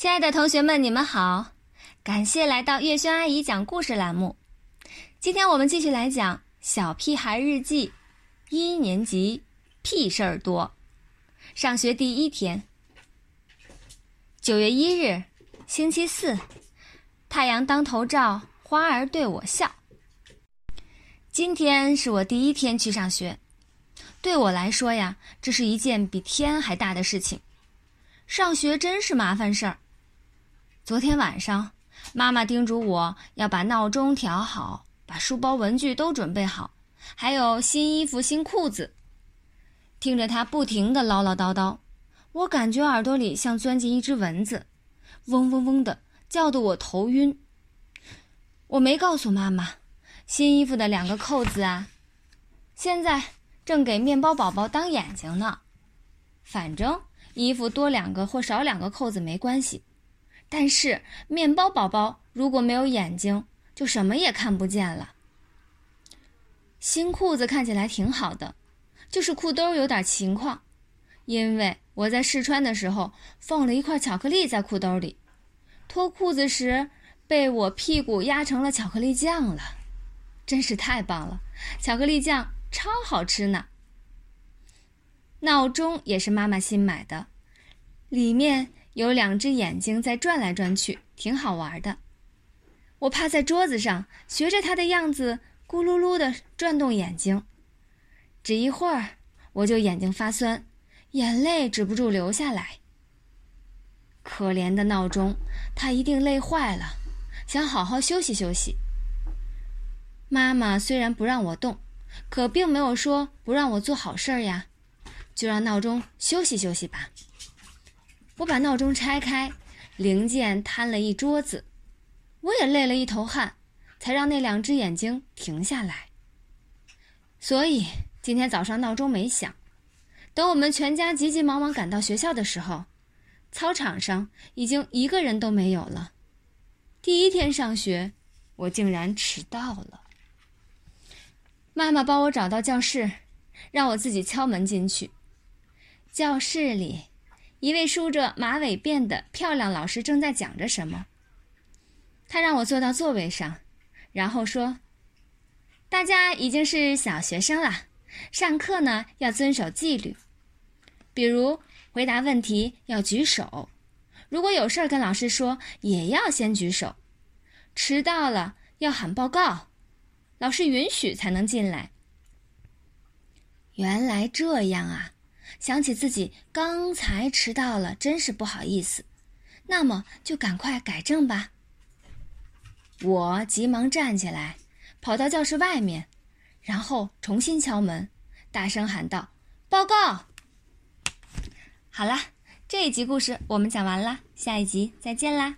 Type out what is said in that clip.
亲爱的同学们，你们好！感谢来到月轩阿姨讲故事栏目。今天我们继续来讲《小屁孩日记》，一年级屁事儿多。上学第一天，九月一日，星期四，太阳当头照，花儿对我笑。今天是我第一天去上学，对我来说呀，这是一件比天还大的事情。上学真是麻烦事儿。昨天晚上，妈妈叮嘱我要把闹钟调好，把书包、文具都准备好，还有新衣服、新裤子。听着她不停的唠唠叨叨，我感觉耳朵里像钻进一只蚊子，嗡嗡嗡的叫得我头晕。我没告诉妈妈，新衣服的两个扣子啊，现在正给面包宝宝当眼睛呢。反正衣服多两个或少两个扣子没关系。但是面包宝宝如果没有眼睛，就什么也看不见了。新裤子看起来挺好的，就是裤兜有点情况，因为我在试穿的时候放了一块巧克力在裤兜里，脱裤子时被我屁股压成了巧克力酱了，真是太棒了！巧克力酱超好吃呢。闹钟也是妈妈新买的，里面。有两只眼睛在转来转去，挺好玩的。我趴在桌子上，学着它的样子，咕噜噜地转动眼睛。只一会儿，我就眼睛发酸，眼泪止不住流下来。可怜的闹钟，它一定累坏了，想好好休息休息。妈妈虽然不让我动，可并没有说不让我做好事儿呀，就让闹钟休息休息吧。我把闹钟拆开，零件摊了一桌子，我也累了一头汗，才让那两只眼睛停下来。所以今天早上闹钟没响。等我们全家急急忙忙赶到学校的时候，操场上已经一个人都没有了。第一天上学，我竟然迟到了。妈妈帮我找到教室，让我自己敲门进去。教室里。一位梳着马尾辫的漂亮老师正在讲着什么。他让我坐到座位上，然后说：“大家已经是小学生了，上课呢要遵守纪律，比如回答问题要举手，如果有事儿跟老师说也要先举手，迟到了要喊报告，老师允许才能进来。”原来这样啊。想起自己刚才迟到了，真是不好意思。那么就赶快改正吧。我急忙站起来，跑到教室外面，然后重新敲门，大声喊道：“报告！”好啦，这一集故事我们讲完啦，下一集再见啦。